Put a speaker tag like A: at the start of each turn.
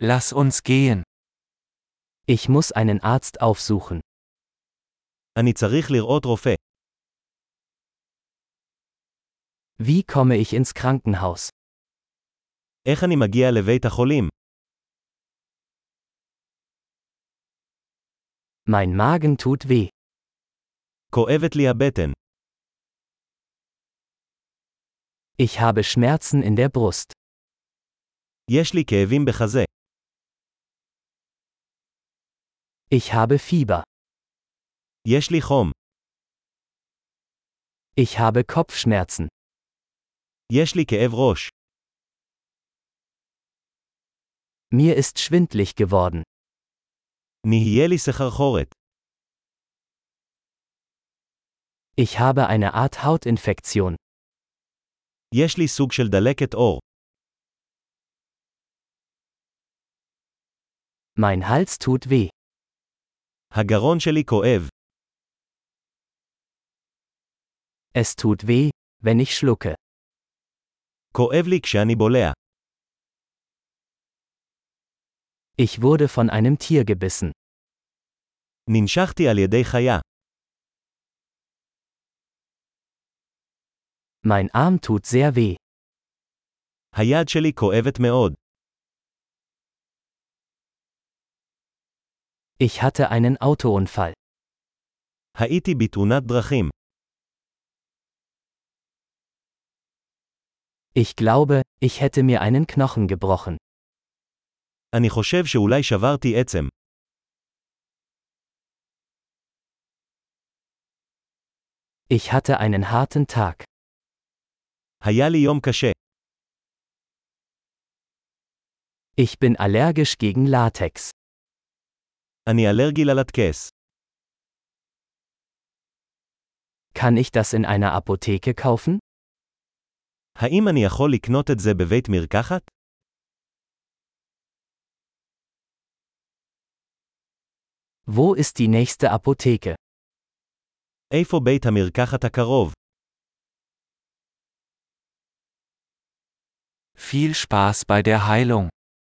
A: Lass uns gehen.
B: Ich muss einen Arzt aufsuchen.
C: אני צריך לראות רופא.
B: Wie komme ich ins Krankenhaus?
C: איך אני מגיע לבית החולים?
B: Mein Magen tut weh.
C: כואבת לי הבטן.
B: Ich habe Schmerzen in der Brust.
C: יש לי כאבים בחזה.
B: Ich habe Fieber.
C: יש לי חום.
B: Ich habe Kopfschmerzen.
C: יש לי כאב ראש.
B: Mir ist schwindlig geworden.
C: נהיה לי סחרחורת.
B: Ich habe eine Art Hautinfektion.
C: יש לי סוג של דלקת עור.
B: Mein Hals tut weh.
C: הגרון שלי כואב.
B: Es tut weh, wenn ich schlucke.
C: כואב לי כשאני בולע.
B: Ich wurde von einem Tier gebissen.
C: ננשכתי על ידי חיה.
B: Mein Arm tut sehr weh.
C: היד שלי כואבת מאוד.
B: Ich hatte einen Autounfall.
C: הייתי בתאונת דרכים.
B: Ich glaube, ich hätte mir einen Knochen gebrochen.
C: אני חושב שאולי שברתי עצם.
B: Ich hatte einen harten Tag.
C: היה לי יום קשה.
B: Ich bin allergisch gegen Latex.
C: אני אלרגי ללטקס.
B: Kann ich das in einer Apotheke kaufen?
C: האם אני יכול לקנות את זה בבית מרקחת?
B: Wo ist die nächste Apotheke?
C: איפה בית המרקחת הקרוב?
A: Viel Spaß bei der Heilung.